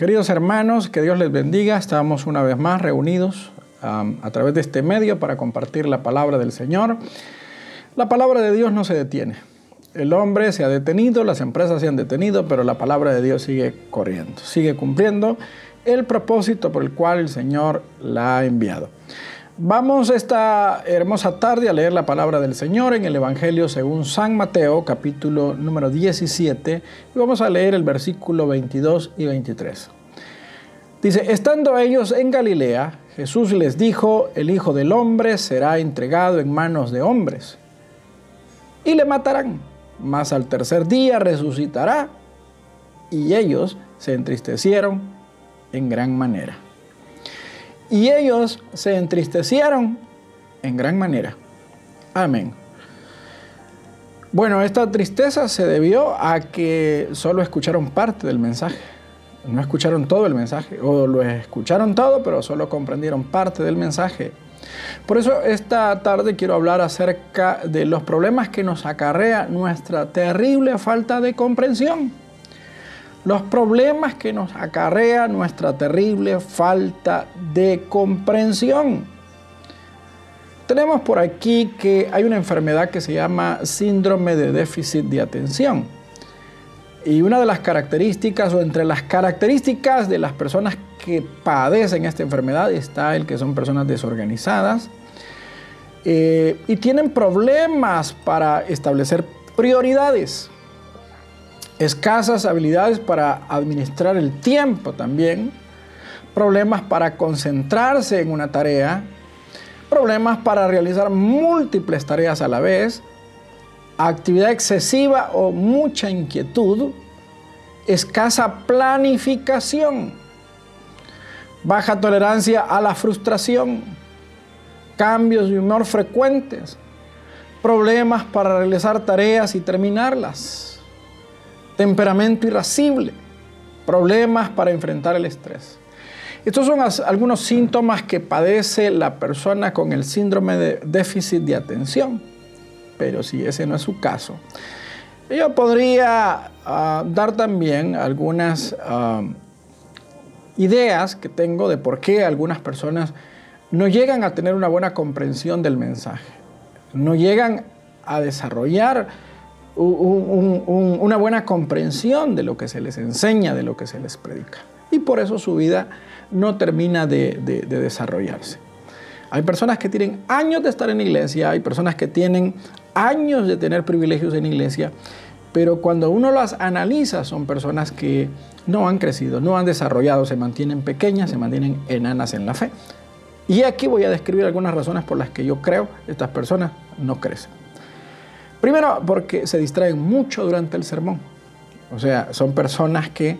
Queridos hermanos, que Dios les bendiga. Estamos una vez más reunidos a través de este medio para compartir la palabra del Señor. La palabra de Dios no se detiene. El hombre se ha detenido, las empresas se han detenido, pero la palabra de Dios sigue corriendo, sigue cumpliendo el propósito por el cual el Señor la ha enviado. Vamos esta hermosa tarde a leer la palabra del Señor en el Evangelio según San Mateo, capítulo número 17, y vamos a leer el versículo 22 y 23. Dice, estando ellos en Galilea, Jesús les dijo, el Hijo del Hombre será entregado en manos de hombres y le matarán, mas al tercer día resucitará. Y ellos se entristecieron en gran manera. Y ellos se entristecieron en gran manera. Amén. Bueno, esta tristeza se debió a que solo escucharon parte del mensaje. No escucharon todo el mensaje, o lo escucharon todo, pero solo comprendieron parte del mensaje. Por eso esta tarde quiero hablar acerca de los problemas que nos acarrea nuestra terrible falta de comprensión los problemas que nos acarrea nuestra terrible falta de comprensión. Tenemos por aquí que hay una enfermedad que se llama síndrome de déficit de atención. Y una de las características, o entre las características de las personas que padecen esta enfermedad, está el que son personas desorganizadas eh, y tienen problemas para establecer prioridades escasas habilidades para administrar el tiempo también, problemas para concentrarse en una tarea, problemas para realizar múltiples tareas a la vez, actividad excesiva o mucha inquietud, escasa planificación, baja tolerancia a la frustración, cambios de humor frecuentes, problemas para realizar tareas y terminarlas temperamento irascible, problemas para enfrentar el estrés. Estos son algunos síntomas que padece la persona con el síndrome de déficit de atención, pero si ese no es su caso, yo podría ah, dar también algunas ah, ideas que tengo de por qué algunas personas no llegan a tener una buena comprensión del mensaje, no llegan a desarrollar una buena comprensión de lo que se les enseña, de lo que se les predica. Y por eso su vida no termina de, desarrollarse. Hay personas que tienen años de estar en iglesia, hay personas que tienen años de tener privilegios en iglesia, pero cuando uno las analiza son personas que no han crecido, no han desarrollado, se mantienen pequeñas, se mantienen enanas en la fe. Y aquí voy a describir algunas razones por las que yo creo estas personas no crecen. Primero, porque se distraen mucho durante el sermón. O sea, son personas que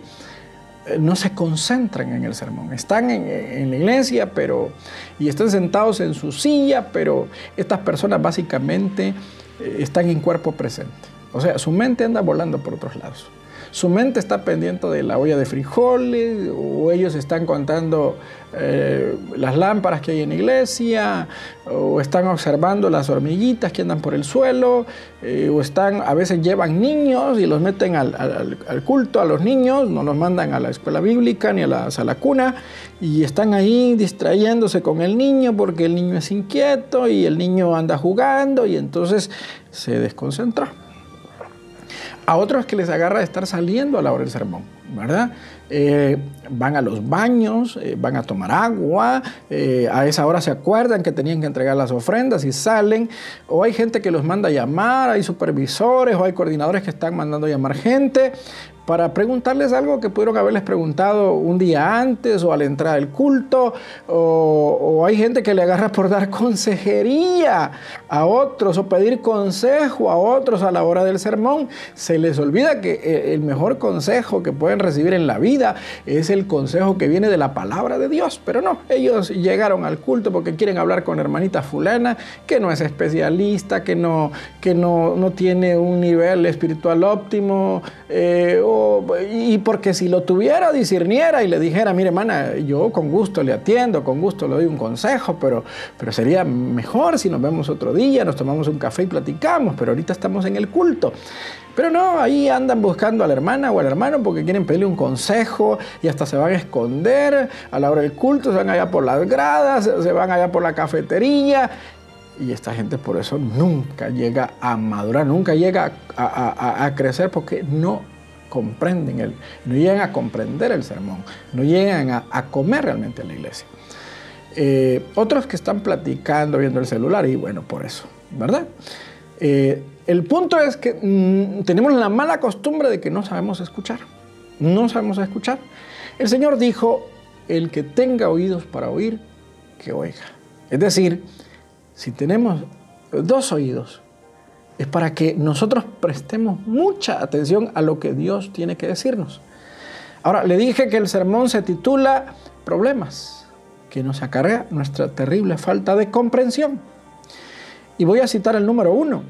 eh, no se concentran en el sermón. Están en, la iglesia pero, y están sentados en su silla, pero estas personas básicamente eh, están en cuerpo presente. O sea, su mente anda volando por otros lados su mente está pendiente de la olla de frijoles, o ellos están contando eh, las lámparas que hay en la iglesia, o están observando las hormiguitas que andan por el suelo, eh, o están, a veces llevan niños y los meten al, culto a los niños, no los mandan a la escuela bíblica ni a la sala cuna, y están ahí distrayéndose con el niño porque el niño es inquieto y el niño anda jugando y entonces se desconcentra. A otros que les agarra de estar saliendo a la hora del sermón, ¿verdad? Eh, van a los baños, eh, van a tomar agua, eh, a esa hora se acuerdan que tenían que entregar las ofrendas y salen, o hay gente que los manda a llamar, hay supervisores o hay coordinadores que están mandando a llamar gente, para preguntarles algo que pudieron haberles preguntado un día antes o al entrar al culto, o, hay gente que le agarra por dar consejería a otros o pedir consejo a otros a la hora del sermón. Se les olvida que eh, el mejor consejo que pueden recibir en la vida es el consejo que viene de la palabra de Dios, pero no, ellos llegaron al culto porque quieren hablar con hermanita fulana, que no es especialista, que no, que no, no tiene un nivel espiritual óptimo, eh, y porque si lo tuviera, discerniera y le dijera, mire hermana, yo con gusto le atiendo, con gusto le doy un consejo, pero, pero sería mejor si nos vemos otro día, nos tomamos un café y platicamos, pero ahorita estamos en el culto. Pero no, ahí andan buscando a la hermana o al hermano porque quieren pedirle un consejo y hasta se van a esconder a la hora del culto, se van allá por las gradas, se van allá por la cafetería. Y esta gente por eso nunca llega a madurar, nunca llega a, crecer porque no comprenden, el, no llegan a comprender el sermón, no llegan a, comer realmente en la iglesia. Eh, otros que están platicando, viendo el celular y bueno, por eso, ¿verdad? Eh, el punto es que mm, tenemos la mala costumbre de que no sabemos escuchar. No sabemos escuchar. El Señor dijo, el que tenga oídos para oír, que oiga. Es decir, si tenemos dos oídos, es para que nosotros prestemos mucha atención a lo que Dios tiene que decirnos. Ahora, le dije que el sermón se titula Problemas, que nos acarrea nuestra terrible falta de comprensión. Y voy a citar el número uno,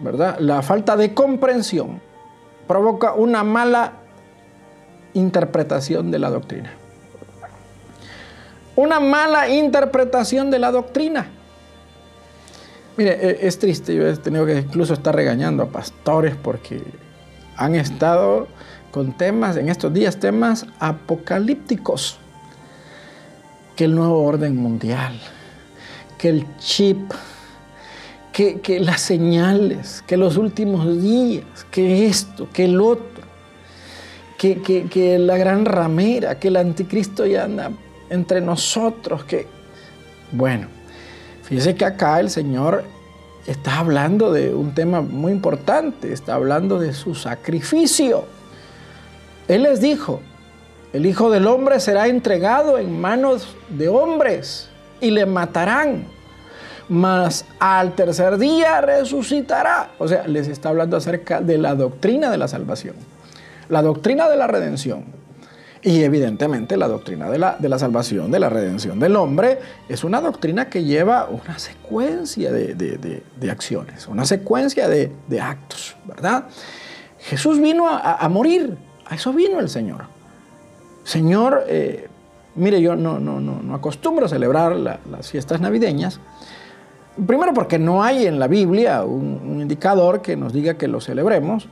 ¿verdad? La falta de comprensión provoca una mala interpretación de la doctrina. Una mala interpretación de la doctrina. Mire, e, es triste, yo he tenido que incluso estar regañando a pastores porque han estado con temas, en estos días, temas apocalípticos. Que el nuevo orden mundial, que el chip, que, las señales, que los últimos días, que esto, que el otro, que, que, la gran ramera, que el anticristo ya anda entre nosotros, que... Bueno, fíjese que acá el Señor está hablando de un tema muy importante, está hablando de su sacrificio. Él les dijo, el Hijo del Hombre será entregado en manos de hombres y le matarán mas al tercer día resucitará. O sea, les está hablando acerca de la doctrina de la salvación, la doctrina de la redención. Y evidentemente la doctrina de la, de la salvación, de la redención del hombre, es una doctrina que lleva una secuencia de, acciones, una secuencia de, actos, ¿verdad? Jesús vino a, morir, a eso vino el Señor. Señor, eh, mire, yo no, no, no, no acostumbro a celebrar las fiestas navideñas, Primero porque no hay en la Biblia un, indicador que nos diga que lo celebremos.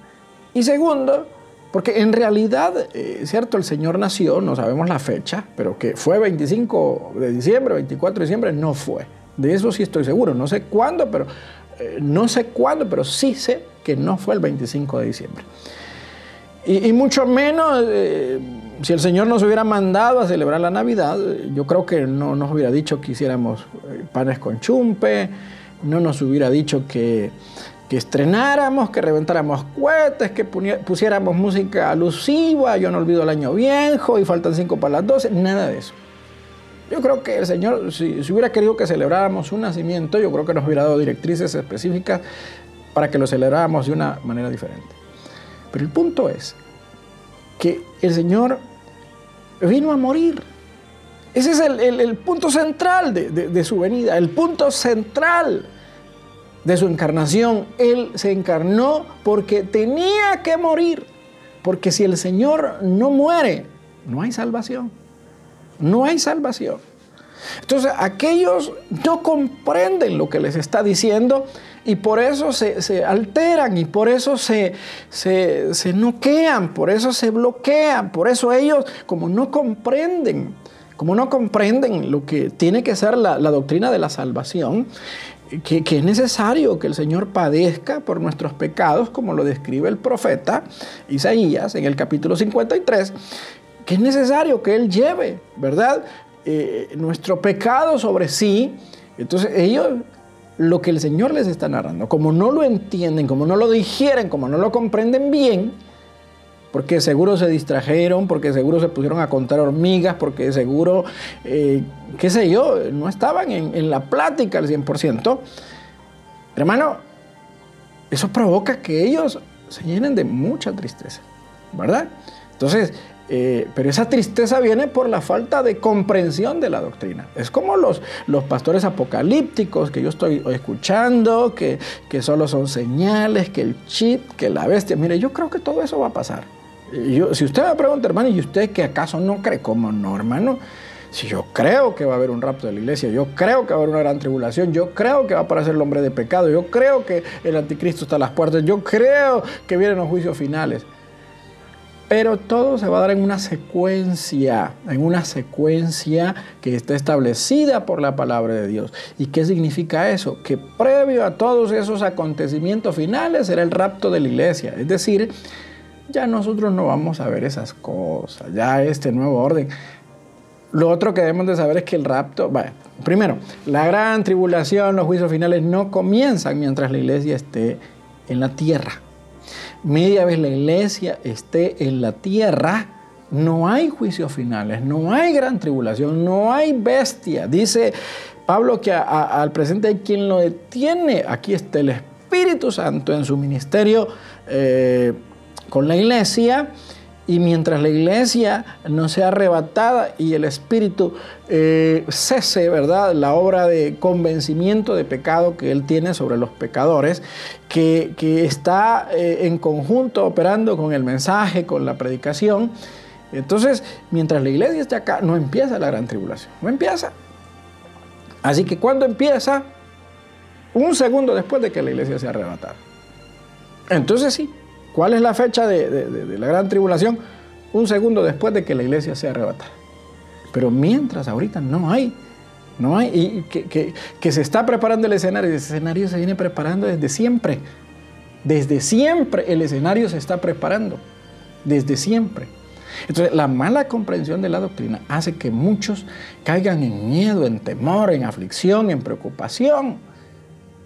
Y segundo, porque en realidad, eh, cierto, el Señor nació, no sabemos la fecha, pero que fue 25 de diciembre, 24 de diciembre, no fue. De eso sí estoy seguro. No sé cuándo, pero eh, no sé cuándo, pero sí sé que no fue el 25 de diciembre. Y, mucho menos, eh, si el Señor nos hubiera mandado a celebrar la Navidad, yo creo que no nos hubiera dicho que hiciéramos eh, panes con chumpe, no nos hubiera dicho que, estrenáramos, que reventáramos cohetes, que pusiéramos música alusiva, yo no olvido el año viejo y faltan cinco para las doce, nada de eso. Yo creo que el Señor, si, si, hubiera querido que celebráramos un nacimiento, yo creo que nos hubiera dado directrices específicas para que lo celebráramos de una manera diferente. Pero el punto es que el Señor vino a morir. Ese es el, punto central de, su venida, el punto central de su encarnación. Él se encarnó porque tenía que morir. Porque si el Señor no muere, no hay salvación. No hay salvación. Entonces aquellos no comprenden lo que les está diciendo y por eso se, alteran y por eso se, se, noquean, por eso se bloquean, por eso ellos como no comprenden, como no comprenden lo que tiene que ser la, doctrina de la salvación, que, es necesario que el Señor padezca por nuestros pecados, como lo describe el profeta Isaías en el capítulo 53, que es necesario que Él lleve, ¿verdad? Eh, nuestro pecado sobre sí. Entonces ellos lo que el Señor les está narrando, como no lo entienden, como no lo digieren, como no lo comprenden bien, porque seguro se distrajeron, porque seguro se pusieron a contar hormigas, porque seguro, eh, qué sé yo, no estaban en, la plática al 100%. Hermano, eso provoca que ellos se llenen de mucha tristeza, ¿verdad? Entonces, eh, pero esa tristeza viene por la falta de comprensión de la doctrina. Es como los, los pastores apocalípticos que yo estoy escuchando, que, que solo son señales, que el chip, que la bestia. Mire, yo creo que todo eso va a pasar. Si usted me pregunta, hermano, ¿y usted que acaso no cree? como no, hermano? Si yo creo que va a haber un rapto de la iglesia, yo creo que va a haber una gran tribulación, yo creo que va a aparecer el hombre de pecado, yo creo que el anticristo está a las puertas, yo creo que vienen los juicios finales. Pero todo se va a dar en una secuencia, en una secuencia que está establecida por la palabra de Dios. ¿Y qué significa eso? Que previo a todos esos acontecimientos finales será el rapto de la iglesia. Es decir, ya nosotros no vamos a ver esas cosas, ya este nuevo orden. Lo otro que debemos de saber es que el rapto, bueno, primero, la gran tribulación, los juicios finales no comienzan mientras la iglesia esté en la tierra. Media vez la iglesia esté en la tierra, no hay juicios finales, no hay gran tribulación, no hay bestia. Dice Pablo que al presente hay quien lo detiene. Aquí está el Espíritu Santo en su ministerio eh, con la iglesia y mientras la iglesia no sea arrebatada y el Espíritu eh, cese, ¿verdad?, la obra de convencimiento de pecado que Él tiene sobre los pecadores, que, está eh, en conjunto operando con el mensaje, con la predicación. Entonces, mientras la iglesia esté acá, no empieza la gran tribulación, no empieza. Así que cuando empieza, un segundo después de que la iglesia sea arrebatada. Entonces sí, ¿Cuál es la fecha de, la gran tribulación? Un segundo después de que la iglesia sea arrebatada. Pero mientras ahorita no hay, no hay, y que, se está preparando el escenario, ese escenario se viene preparando desde siempre. Desde siempre el escenario se está preparando, desde siempre. Entonces, la mala comprensión de la doctrina hace que muchos caigan en miedo, en temor, en aflicción, en preocupación.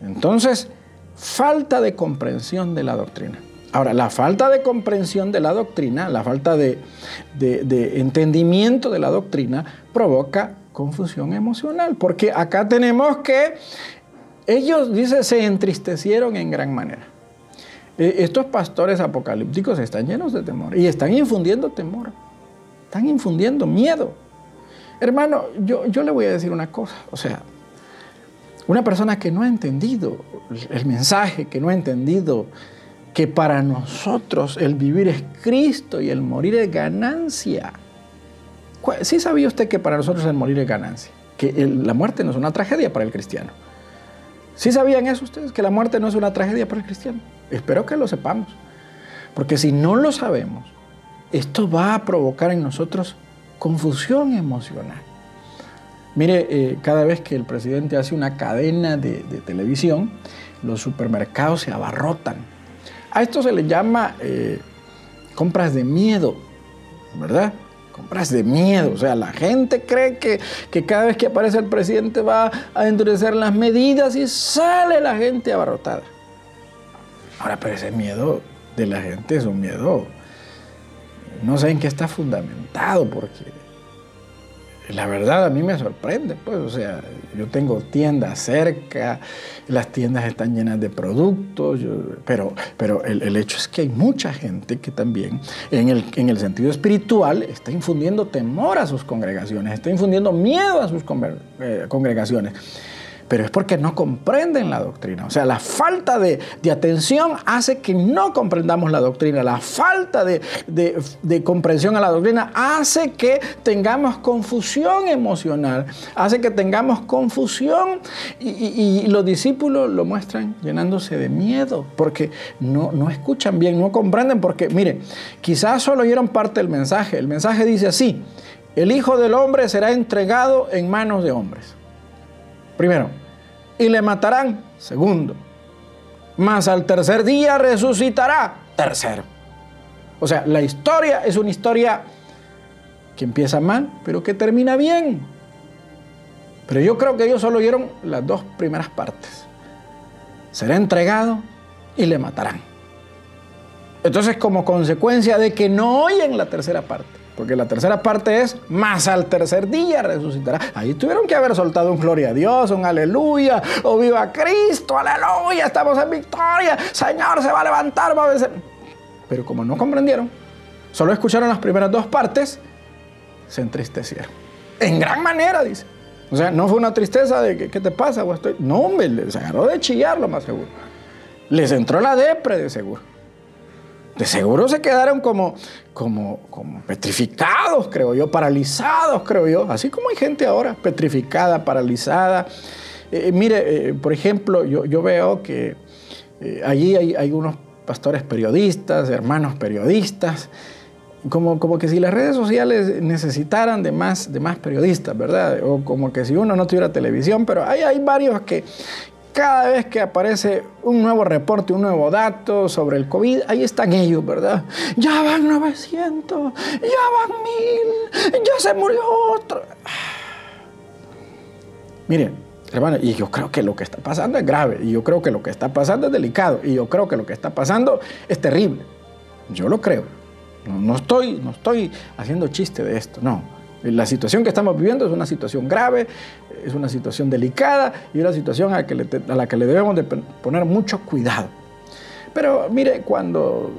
Entonces, falta de comprensión de la doctrina. Ahora, la falta de comprensión de la doctrina, la falta de, entendimiento de la doctrina provoca confusión emocional, porque acá tenemos que ellos, dice, se entristecieron en gran manera. E, estos pastores apocalípticos están llenos de temor y están infundiendo temor, están infundiendo miedo. Hermano, yo, yo le voy a decir una cosa, o sea, una persona que no ha entendido el mensaje, que no ha entendido que para nosotros el vivir es Cristo y el morir es ganancia. ¿Sí sabía usted que para nosotros el morir es ganancia? Que la muerte no es una tragedia para el cristiano. ¿Sí sabían eso ustedes? Que la muerte no es una tragedia para el cristiano. Espero que lo sepamos. Porque si no lo sabemos, esto va a provocar en nosotros confusión emocional. Mire, eh, cada vez que el presidente hace una cadena de televisión, los supermercados se abarrotan a esto se le llama eh, compras de miedo, ¿verdad? Compras de miedo. O sea, la gente cree que, que, cada vez que aparece el presidente va a endurecer las medidas y sale la gente abarrotada. Ahora, pero ese miedo de la gente es un miedo, no sé en qué está fundamentado, porque la verdad a mí me sorprende, pues, o sea, yo tengo tiendas cerca, las tiendas están llenas de productos, pero, pero el, hecho es que hay mucha gente que también, en el, en el sentido espiritual, está infundiendo temor a sus congregaciones, está infundiendo miedo a sus eh, congregaciones pero es porque no comprenden la doctrina. O sea, la falta de, atención hace que no comprendamos la doctrina. La falta de, comprensión a la doctrina hace que tengamos confusión emocional, hace que tengamos confusión y, los discípulos lo muestran llenándose de miedo porque no, no escuchan bien, no comprenden porque, mire, quizás solo oyeron parte del mensaje. El mensaje dice así, el Hijo del Hombre será entregado en manos de hombres. Primero, y le matarán. Segundo, mas al tercer día resucitará. Tercero. O sea, la historia es una historia que empieza mal, pero que termina bien. Pero yo creo que ellos solo oyeron las dos primeras partes. Será entregado y le matarán. Entonces, como consecuencia de que no oyen la tercera parte, porque la tercera parte es, más al tercer día resucitará. Ahí tuvieron que haber soltado un gloria a Dios, un aleluya, o viva Cristo, aleluya, estamos en victoria, Señor se va a levantar, va a vencer. Pero como no comprendieron, solo escucharon las primeras dos partes, se entristecieron. En gran manera, dice. O sea, no fue una tristeza de que, ¿qué te pasa? O estoy... No, hombre, se agarró de chillar lo más seguro. Les entró la depre de seguro. De seguro se quedaron como, como, como petrificados, creo yo, paralizados, creo yo. Así como hay gente ahora petrificada, paralizada. Eh, eh, mire, eh, por ejemplo, yo, yo veo que allí hay, hay, unos pastores periodistas, hermanos periodistas, como, como que si las redes sociales necesitaran de más, de más periodistas, ¿verdad? O como que si uno no tuviera televisión, pero hay, hay varios que, cada vez que aparece un nuevo reporte, un nuevo dato sobre el COVID, ahí están ellos, ¿verdad? Ya van 900, ya van 1000, ya se murió otro. Miren, hermano, y yo creo que lo que está pasando es grave, y yo creo que lo que está pasando es delicado, y yo creo que lo que está pasando es terrible. Yo lo creo. No, no estoy, no estoy haciendo chiste de esto, no. La situación que estamos viviendo es una situación grave, es una situación delicada y una situación a la que le, debemos de poner mucho cuidado. Pero mire, cuando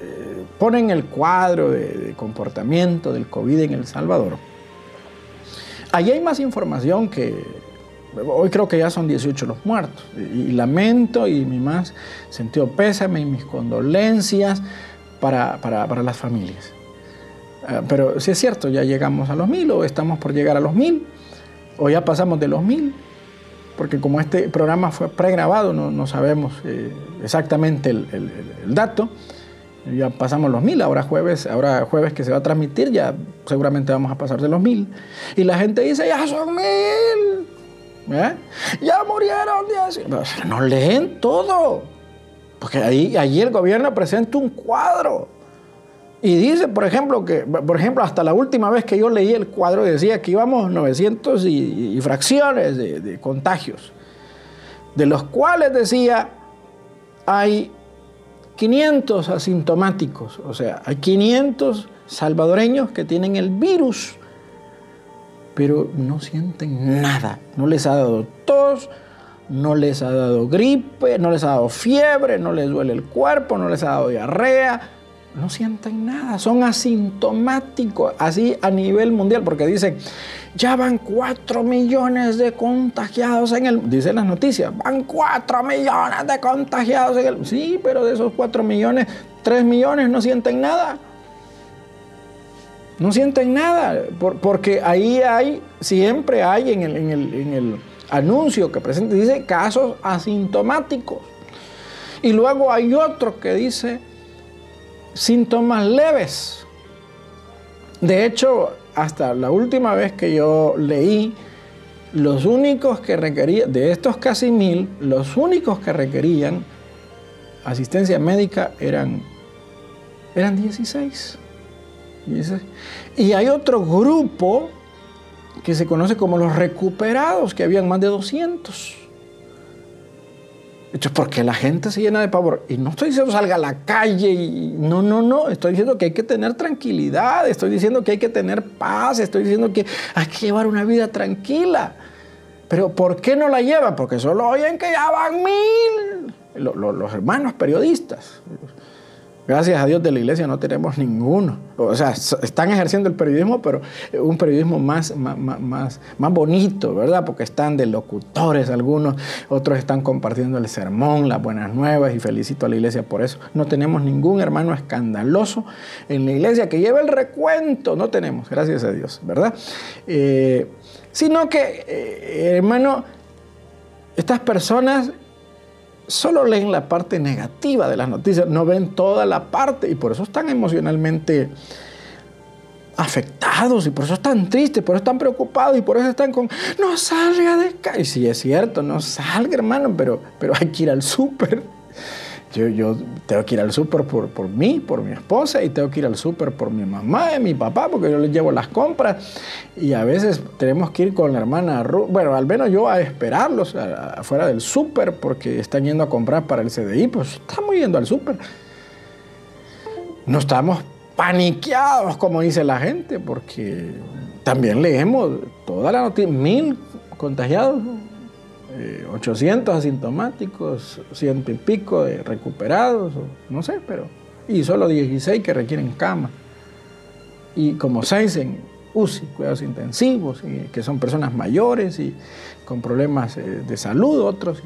eh, ponen el cuadro de, comportamiento del COVID en El Salvador, allí hay más información que, hoy creo que ya son 18 los muertos. Y, lamento y mi más sentido pésame y mis condolencias para las familias. Ah, pero si es cierto, ya llegamos a los mil o estamos por llegar a los mil o ya pasamos de los mil, porque como este programa fue pregrabado, no, no sabemos eh, exactamente el, dato. Ya pasamos los mil, ahora jueves, ahora jueves que se va a transmitir, ya seguramente vamos a pasar de los mil. Y la gente dice, ya son mil, ¿eh? ya murieron no leen todo, porque ahí, allí el gobierno presenta un cuadro y dice, por ejemplo, que, por ejemplo, hasta la última vez que yo leí el cuadro decía que íbamos 900 y, fracciones de, contagios, de los cuales decía hay 500 asintomáticos, o sea, hay 500 salvadoreños que tienen el virus, pero no sienten nada, no les ha dado tos, no les ha dado gripe, no les ha dado fiebre, no les duele el cuerpo, no les ha dado diarrea, no sienten nada, son asintomáticos, así a nivel mundial, porque dicen, ya van 4 millones de contagiados en el, dicen las noticias, van 4 millones de contagiados en el, sí, pero de esos 4 millones, 3 millones no sienten nada. No sienten nada, porque ahí hay, siempre hay en el, en el, en el anuncio que presenta, dice casos asintomáticos. Y luego hay otro que dice síntomas leves. De hecho, hasta la última vez que yo leí, los únicos que requerían, de estos casi mil, los únicos que requerían asistencia médica eran, eran 16. Y hay otro grupo que se conoce como los recuperados, que habían más de 200. Entonces, porque la gente se llena de pavor. Y no estoy diciendo salga a la calle y no, no, no. Estoy diciendo que hay que tener tranquilidad, estoy diciendo que hay que tener paz, estoy diciendo que hay que llevar una vida tranquila. Pero ¿por qué no la lleva? Porque solo oyen que ya van mil. Los hermanos periodistas. Gracias a Dios de la iglesia no tenemos ninguno. O sea, están ejerciendo el periodismo, pero un periodismo más, más, más, más bonito, ¿verdad? Porque están de locutores algunos, otros están compartiendo el sermón, las buenas nuevas y felicito a la iglesia por eso. No tenemos ningún hermano escandaloso en la iglesia que lleve el recuento. No tenemos, gracias a Dios, ¿verdad? Eh, sino que, eh, hermano, estas personas solo leen la parte negativa de las noticias, no ven toda la parte y por eso están emocionalmente afectados y por eso están tristes, por eso están preocupados y por eso están con, no salga de casa. Y sí, es cierto, no salga hermano, pero, pero hay que ir al súper yo, tengo que ir al súper por, por mí, por mi esposa, y tengo que ir al súper por mi mamá y mi papá, porque yo les llevo las compras. Y a veces tenemos que ir con la hermana bueno, al menos yo a esperarlos afuera del súper, porque están yendo a comprar para el CDI, pues estamos yendo al súper. No estamos paniqueados, como dice la gente, porque también leemos toda la noticia, mil contagiados, 800 eh, asintomáticos, ciento y pico recuperados, no sé, pero... Y solo 16 que requieren cama. Y como 6 en UCI, cuidados intensivos, que son personas mayores y con problemas eh, de salud, otros.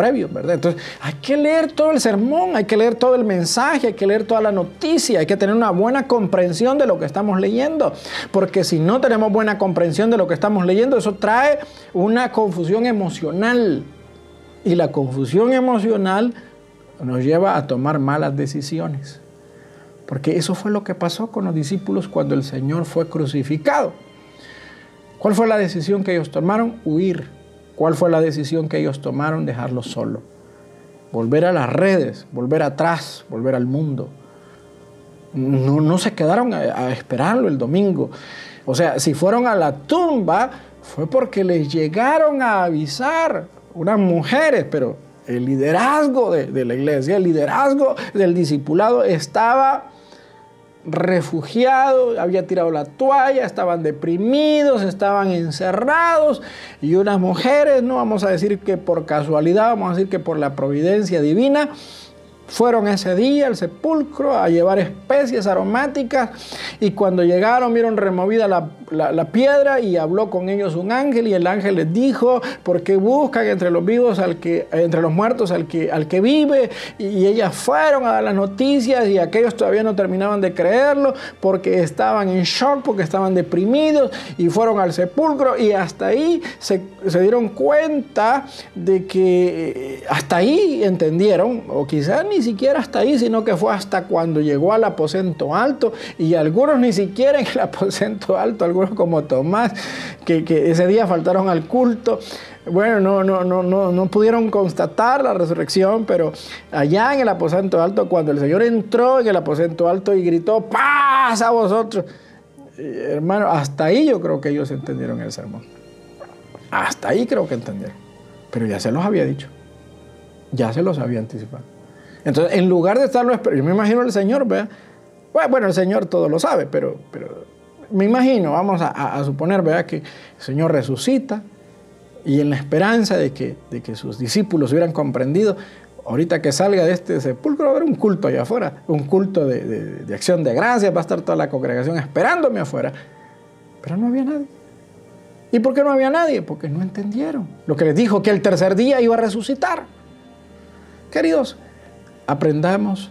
Previos, ¿verdad? Entonces, hay que leer todo el sermón, hay que leer todo el mensaje, hay que leer toda la noticia, hay que tener una buena comprensión de lo que estamos leyendo, porque si no tenemos buena comprensión de lo que estamos leyendo, eso trae una confusión emocional. Y la confusión emocional nos lleva a tomar malas decisiones. Porque eso fue lo que pasó con los discípulos cuando el Señor fue crucificado. ¿Cuál fue la decisión que ellos tomaron? Huir. ¿Cuál fue la decisión que ellos tomaron? Dejarlo solo. Volver a las redes, volver atrás, volver al mundo. No, no se quedaron a, a esperarlo el domingo. O sea, si fueron a la tumba, fue porque les llegaron a avisar unas mujeres, pero el liderazgo de, la iglesia, el liderazgo del discipulado estaba refugiado, había tirado la toalla, estaban deprimidos, estaban encerrados y unas mujeres, no vamos a decir que por casualidad, vamos a decir que por la providencia divina, fueron ese día al sepulcro a llevar especies aromáticas y cuando llegaron vieron removida la, piedra y habló con ellos un ángel y el ángel les dijo, ¿por qué buscan entre los vivos al que, entre los muertos al que, al que vive? Y, ellas fueron a dar las noticias y aquellos todavía no terminaban de creerlo porque estaban en shock, porque estaban deprimidos y fueron al sepulcro y hasta ahí se, se dieron cuenta de que eh, hasta ahí entendieron, o quizás ni siquiera hasta ahí, sino que fue hasta cuando llegó al aposento alto y algunos ni siquiera en el aposento alto, algunos como Tomás, que, ese día faltaron al culto. Bueno, no, no, no, no, no pudieron constatar la resurrección, pero allá en el aposento alto, cuando el Señor entró en el aposento alto y gritó, paz a vosotros, hermano, hasta ahí yo creo que ellos entendieron el sermón. Hasta ahí creo que entendieron. Pero ya se los había dicho. Ya se los había anticipado. Entonces, en lugar de estarlo esperando, yo me imagino el Señor, vea. Bueno, el Señor todo lo sabe, pero, pero me imagino, vamos a, suponer, vea, que el Señor resucita y en la esperanza de que, de que sus discípulos hubieran comprendido, ahorita que salga de este sepulcro va a haber un culto allá afuera, un culto de, de acción de gracias, va a estar toda la congregación esperándome afuera, pero no había nadie. ¿Y por qué no había nadie? Porque no entendieron lo que les dijo, que el tercer día iba a resucitar. Queridos, aprendamos,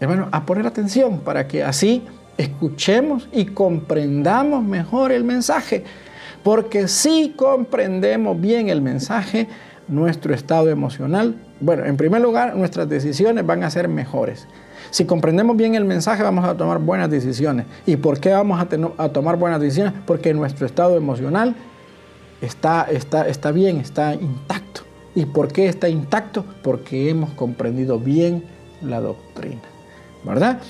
hermano, a poner atención para que así escuchemos y comprendamos mejor el mensaje. Porque si comprendemos bien el mensaje, nuestro estado emocional, bueno, en primer lugar, nuestras decisiones van a ser mejores. Si comprendemos bien el mensaje, vamos a tomar buenas decisiones. ¿Y por qué vamos a, a tomar buenas decisiones? Porque nuestro estado emocional está, está, está bien, está intacto. ¿Y por qué está intacto? Porque hemos comprendido bien la doctrina, ¿verdad?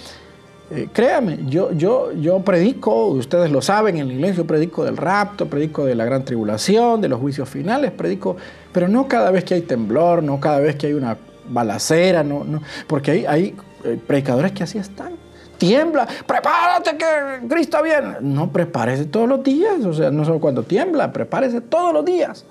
Eh, créame, yo, yo, yo predico, ustedes lo saben, en la iglesia yo predico del rapto, predico de la gran tribulación, de los juicios finales, predico, pero no cada vez que hay temblor, no cada vez que hay una balacera, no, no, porque hay, hay eh, predicadores que así están. Tiembla, prepárate que Cristo viene. No, prepárese todos los días, o sea, no solo cuando tiembla, prepárese todos los días.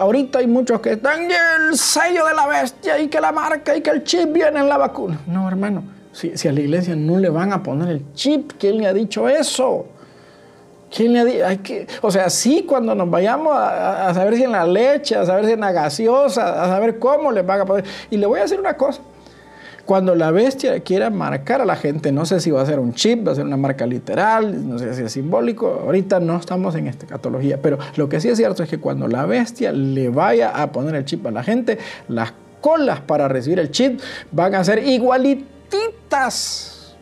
Ahorita hay muchos que están el sello de la bestia y que la marca y que el chip viene en la vacuna. No, hermano, si, a la iglesia no le van a poner el chip, ¿quién le ha dicho eso? ¿Quién le ha dicho? Hay que, o sea, sí, cuando nos vayamos a, saber si en la leche, a saber si en la gaseosa, a saber cómo le van a poner. Y le voy a decir una cosa. Cuando la bestia quiera marcar a la gente, no sé si va a ser un chip, va a ser una marca literal, no sé si es simbólico, ahorita no estamos en esta catología, pero lo que sí es cierto es que cuando la bestia le vaya a poner el chip a la gente, las colas para recibir el chip van a ser igualititas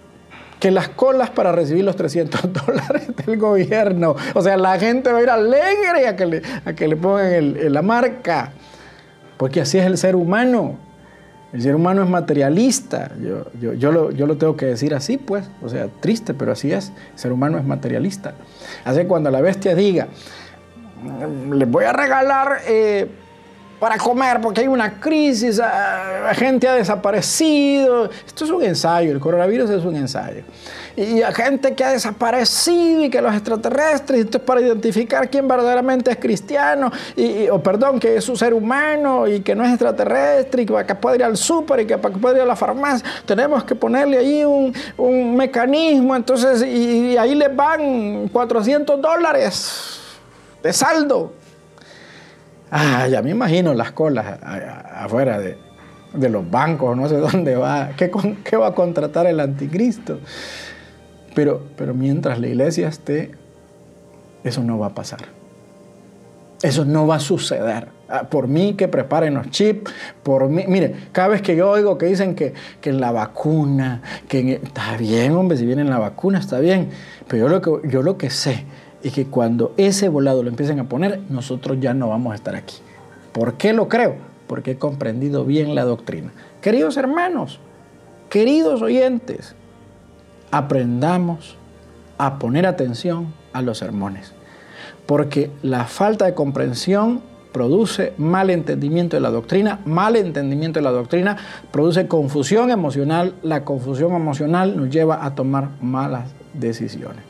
que las colas para recibir los 300 dólares del gobierno. O sea, la gente va a ir alegre a que le, a que le pongan la marca, porque así es el ser humano. El ser humano es materialista. Yo, yo, lo, yo, lo, tengo que decir así, pues. O sea, triste, pero así es. El ser humano es materialista. Así que cuando la bestia diga, les voy a regalar eh, para comer porque hay una crisis, ah, la gente ha desaparecido. Esto es un ensayo, el coronavirus es un ensayo. Y hay gente que ha desaparecido y que los extraterrestres, esto es para identificar quién verdaderamente es cristiano, y, o perdón, que es un ser humano y que no es extraterrestre y que puede ir al súper y que puede ir a la farmacia. Tenemos que ponerle ahí un, un mecanismo, entonces, y, y ahí les van 400 dólares de saldo Ah, ya me imagino las colas afuera de, los bancos, no sé dónde va, qué, va a contratar el anticristo. Pero, pero mientras la iglesia esté, eso no va a pasar. Eso no va a suceder. Ah, por mí que preparen los chips, por mí, mire, cada vez que yo oigo que dicen que, que la vacuna, que está bien, hombre, si viene la vacuna, está bien, pero yo lo que, yo lo que sé es que cuando ese volado lo empiecen a poner, nosotros ya no vamos a estar aquí. ¿Por qué lo creo? Porque he comprendido bien la doctrina. Queridos hermanos, queridos oyentes, aprendamos a poner atención a los sermones, porque la falta de comprensión produce mal entendimiento de la doctrina, mal entendimiento de la doctrina produce confusión emocional, la confusión emocional nos lleva a tomar malas decisiones.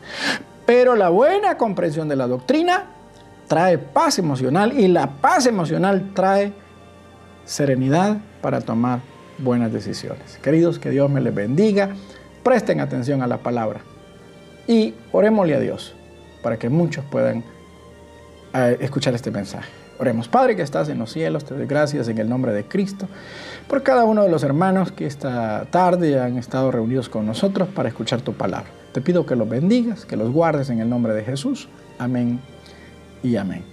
Pero la buena comprensión de la doctrina trae paz emocional y la paz emocional trae serenidad para tomar buenas decisiones. Queridos, que Dios me les bendiga, presten atención a la palabra y orémosle a Dios para que muchos puedan eh, escuchar este mensaje. Oremos, Padre que estás en los cielos, te doy gracias en el nombre de Cristo por cada uno de los hermanos que esta tarde han estado reunidos con nosotros para escuchar tu palabra. Te pido que los bendigas, que los guardes en el nombre de Jesús. Amén y amén.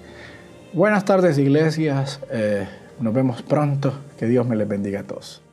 Buenas tardes iglesias, eh, nos vemos pronto, que Dios me les bendiga a todos.